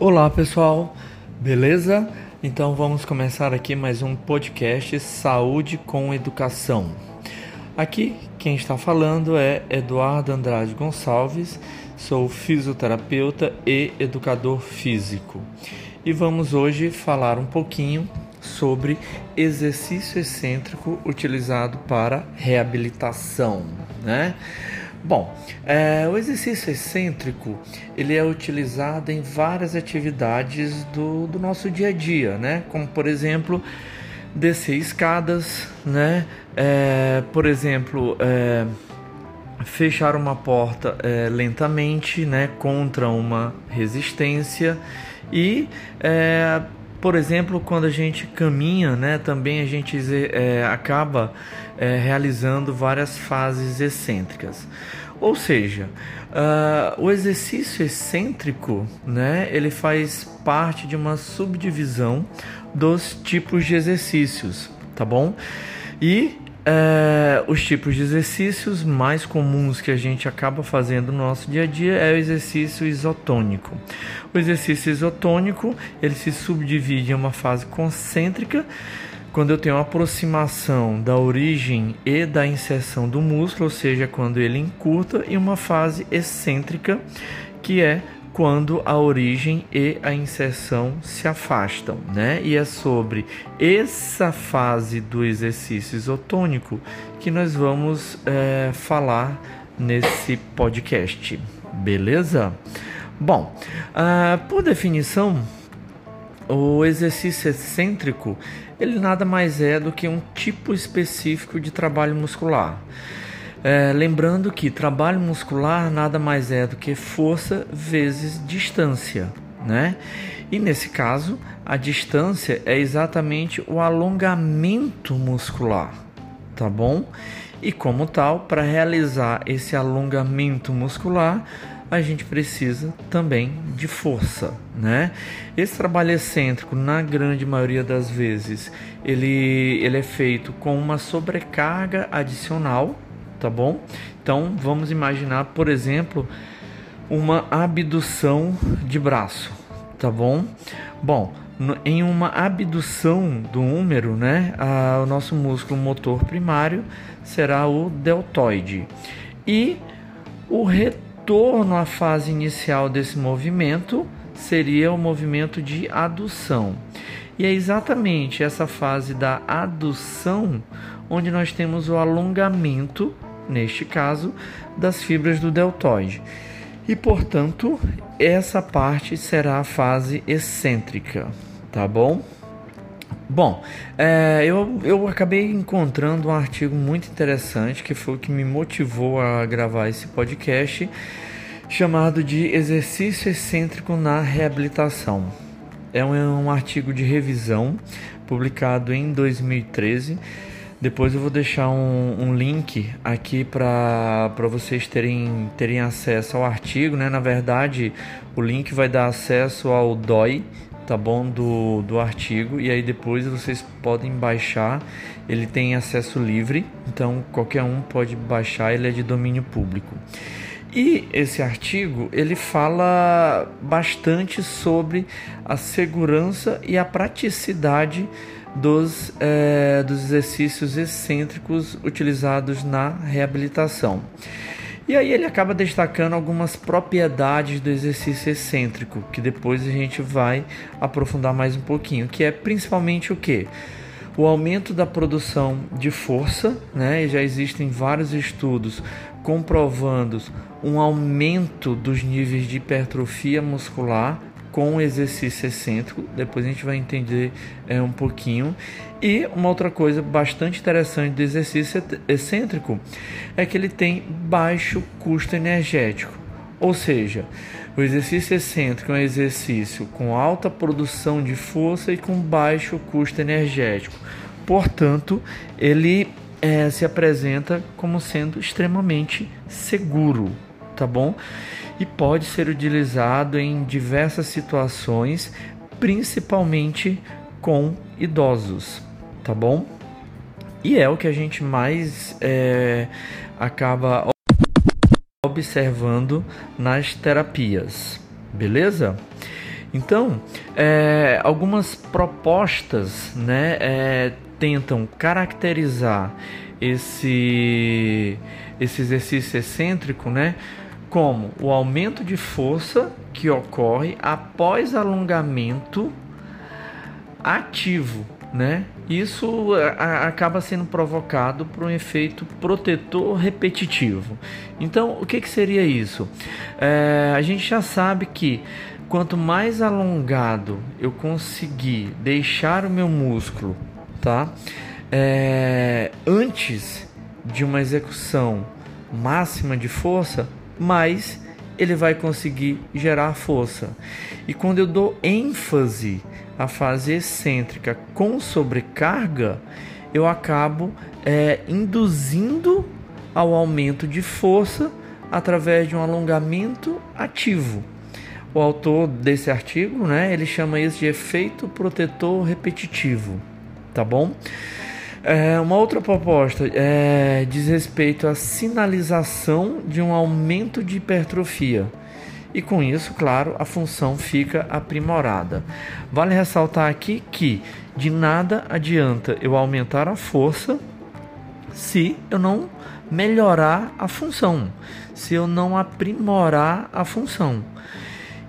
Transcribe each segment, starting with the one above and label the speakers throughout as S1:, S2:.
S1: Olá pessoal, beleza? Então vamos começar aqui mais um podcast Saúde com Educação. Aqui quem está falando é Eduardo Andrade Gonçalves, sou fisioterapeuta e educador físico. E vamos hoje falar um pouquinho sobre exercício excêntrico utilizado para reabilitação, né? Bom, é, o exercício excêntrico ele é utilizado em várias atividades do, do nosso dia a dia, né? Como por exemplo descer escadas, né? É, por exemplo, é, fechar uma porta é, lentamente, né? Contra uma resistência e por exemplo, quando a gente caminha, né, também a gente é, acaba é, realizando várias fases excêntricas. Ou seja, uh, o exercício excêntrico, né, ele faz parte de uma subdivisão dos tipos de exercícios, tá bom? E é, os tipos de exercícios mais comuns que a gente acaba fazendo no nosso dia a dia é o exercício isotônico. O exercício isotônico ele se subdivide em uma fase concêntrica, quando eu tenho uma aproximação da origem e da inserção do músculo, ou seja, quando ele encurta, e uma fase excêntrica, que é quando a origem e a inserção se afastam, né? E é sobre essa fase do exercício isotônico que nós vamos é, falar nesse podcast, beleza? Bom, uh, por definição, o exercício excêntrico ele nada mais é do que um tipo específico de trabalho muscular. É, lembrando que trabalho muscular nada mais é do que força vezes distância, né? E nesse caso, a distância é exatamente o alongamento muscular, tá bom? E como tal, para realizar esse alongamento muscular, a gente precisa também de força, né? Esse trabalho excêntrico, na grande maioria das vezes, ele, ele é feito com uma sobrecarga adicional, tá bom? Então vamos imaginar, por exemplo, uma abdução de braço, tá bom? Bom, em uma abdução do húmero, né, a, o nosso músculo motor primário será o deltoide e o retorno à fase inicial desse movimento seria o movimento de adução. E é exatamente essa fase da adução onde nós temos o alongamento neste caso, das fibras do deltoide. E, portanto, essa parte será a fase excêntrica, tá bom? Bom, é, eu, eu acabei encontrando um artigo muito interessante que foi o que me motivou a gravar esse podcast, chamado de Exercício Excêntrico na Reabilitação. É um, é um artigo de revisão publicado em 2013 depois eu vou deixar um, um link aqui para vocês terem, terem acesso ao artigo, né? Na verdade, o link vai dar acesso ao DOI, tá bom? Do, do artigo, e aí depois vocês podem baixar. Ele tem acesso livre, então qualquer um pode baixar, ele é de domínio público. E esse artigo ele fala bastante sobre a segurança e a praticidade dos, é, dos exercícios excêntricos utilizados na reabilitação. E aí ele acaba destacando algumas propriedades do exercício excêntrico, que depois a gente vai aprofundar mais um pouquinho, que é principalmente o que? O aumento da produção de força, né? E já existem vários estudos comprovando um aumento dos níveis de hipertrofia muscular com o exercício excêntrico, depois a gente vai entender é, um pouquinho. E uma outra coisa bastante interessante do exercício excêntrico é que ele tem baixo custo energético, ou seja, o exercício excêntrico é um exercício com alta produção de força e com baixo custo energético. Portanto, ele é, se apresenta como sendo extremamente seguro, tá bom? e pode ser utilizado em diversas situações, principalmente com idosos, tá bom? E é o que a gente mais é, acaba observando nas terapias, beleza? Então, é, algumas propostas né, é, tentam caracterizar esse, esse exercício excêntrico né, como o aumento de força que ocorre após alongamento ativo, né? Isso acaba sendo provocado por um efeito protetor repetitivo. Então, o que, que seria isso? É, a gente já sabe que quanto mais alongado eu conseguir deixar o meu músculo, tá? É, antes de uma execução máxima de força, mais ele vai conseguir gerar força. E quando eu dou ênfase à fase excêntrica com sobrecarga, eu acabo é, induzindo ao aumento de força através de um alongamento ativo. O autor desse artigo, né, ele chama isso de efeito protetor repetitivo, tá bom? É, uma outra proposta é, diz respeito à sinalização de um aumento de hipertrofia. E com isso, claro, a função fica aprimorada. Vale ressaltar aqui que de nada adianta eu aumentar a força se eu não melhorar a função, se eu não aprimorar a função.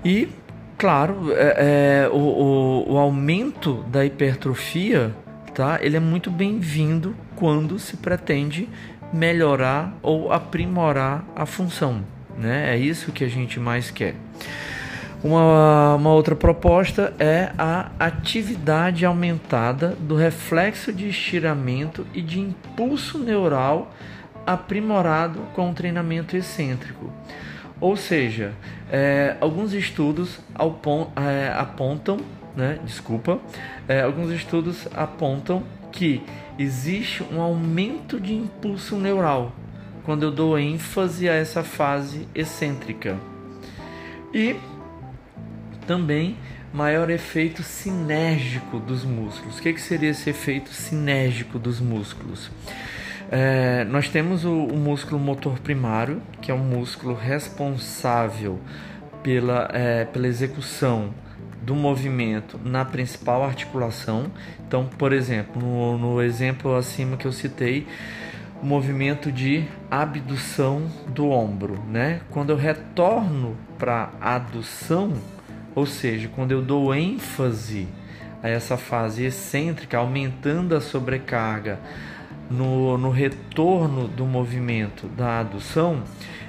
S1: E, claro, é, é, o, o, o aumento da hipertrofia tá? Ele é muito bem-vindo quando se pretende melhorar ou aprimorar a função, né? É isso que a gente mais quer. Uma, uma outra proposta é a atividade aumentada do reflexo de estiramento e de impulso neural aprimorado com o treinamento excêntrico. Ou seja, é, alguns estudos é, apontam né, desculpa, é, alguns estudos apontam que existe um aumento de impulso neural quando eu dou ênfase a essa fase excêntrica. E também maior efeito sinérgico dos músculos. O que, que seria esse efeito sinérgico dos músculos? É, nós temos o, o, músculo motor primário, que é um músculo responsável pela, é, pela execução do movimento na principal articulação. Então, por exemplo, no, no exemplo acima que eu citei, o movimento de abdução do ombro, né? Quando eu retorno para adução, ou seja, quando eu dou ênfase a essa fase excêntrica, aumentando a sobrecarga no, no retorno do movimento da adução,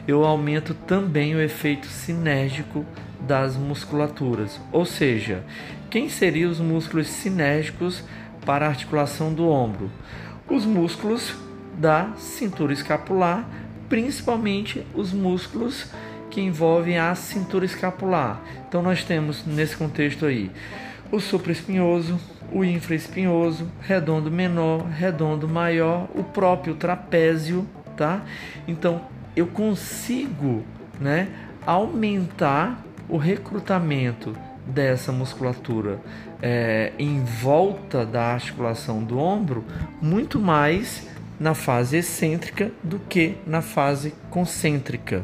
S1: eu aumento também o efeito sinérgico das musculaturas. Ou seja, quem seriam os músculos sinérgicos para a articulação do ombro? Os músculos da cintura escapular, principalmente os músculos que envolvem a cintura escapular. Então nós temos nesse contexto aí o supraespinhoso, o infraespinhoso, redondo menor, redondo maior, o próprio trapézio, tá? Então eu consigo, né, aumentar o recrutamento dessa musculatura é, em volta da articulação do ombro muito mais na fase excêntrica do que na fase concêntrica.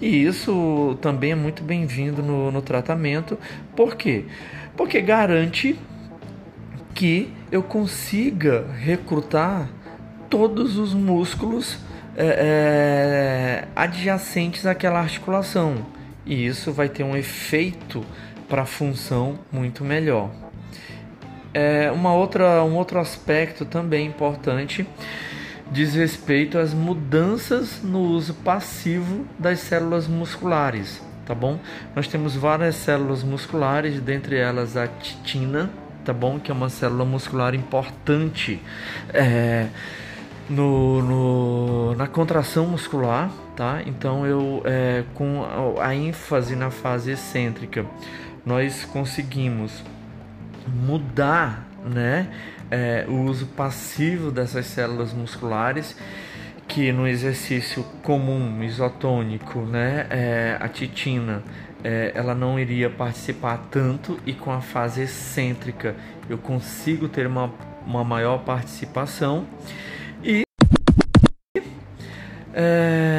S1: E isso também é muito bem-vindo no, no tratamento. Por quê? Porque garante que eu consiga recrutar todos os músculos é, é, adjacentes àquela articulação e isso vai ter um efeito para a função muito melhor. É, uma outra, um outro aspecto também importante diz respeito às mudanças no uso passivo das células musculares, tá bom? Nós temos várias células musculares, dentre elas a titina, tá bom? Que é uma célula muscular importante é, no, no, na contração muscular, tá? Então eu é, com a ênfase na fase excêntrica nós conseguimos mudar, né, é, o uso passivo dessas células musculares que no exercício comum isotônico, né, é, a titina é, ela não iria participar tanto e com a fase excêntrica eu consigo ter uma, uma maior participação e é,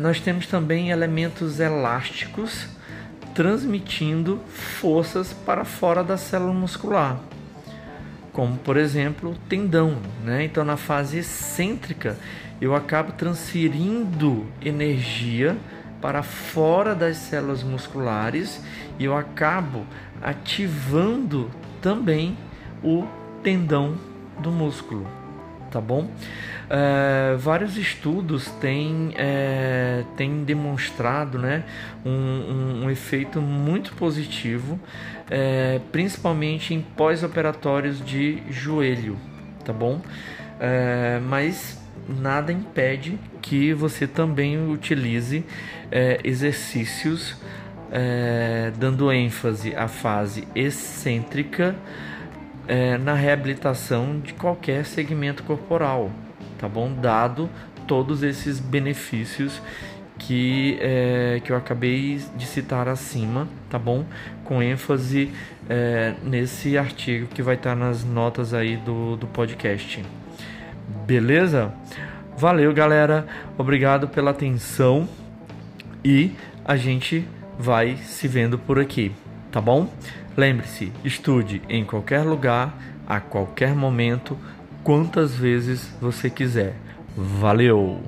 S1: nós temos também elementos elásticos, transmitindo forças para fora da célula muscular, como por exemplo o tendão. Né? Então, na fase excêntrica, eu acabo transferindo energia para fora das células musculares e eu acabo ativando também o tendão do músculo, tá bom? É, vários estudos têm, é, têm demonstrado né, um, um, um efeito muito positivo, é, principalmente em pós-operatórios de joelho, tá bom? Mas nada impede que você também utilize exercícios dando ênfase à fase excêntrica é, na reabilitação de qualquer segmento corporal, tá bom? Dado todos esses benefícios que, é, que eu acabei de citar acima, tá bom? Com ênfase é, nesse artigo que vai estar nas notas aí do, do podcast. Beleza? Valeu, galera. Obrigado pela atenção e a gente vai se vendo por aqui, tá bom? Lembre-se, estude em qualquer lugar, a qualquer momento, quantas vezes você quiser. Valeu!